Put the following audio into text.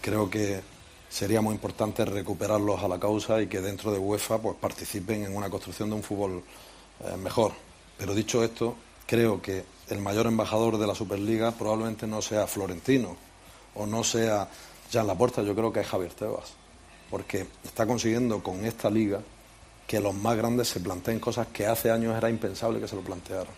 Creo que sería muy importante recuperarlos a la causa y que dentro de UEFA pues, participen en una construcción de un fútbol eh, mejor. Pero dicho esto, creo que el mayor embajador de la Superliga probablemente no sea Florentino o no sea Jan Laporta, yo creo que es Javier Tebas, porque está consiguiendo con esta liga que los más grandes se planteen cosas que hace años era impensable que se lo plantearan.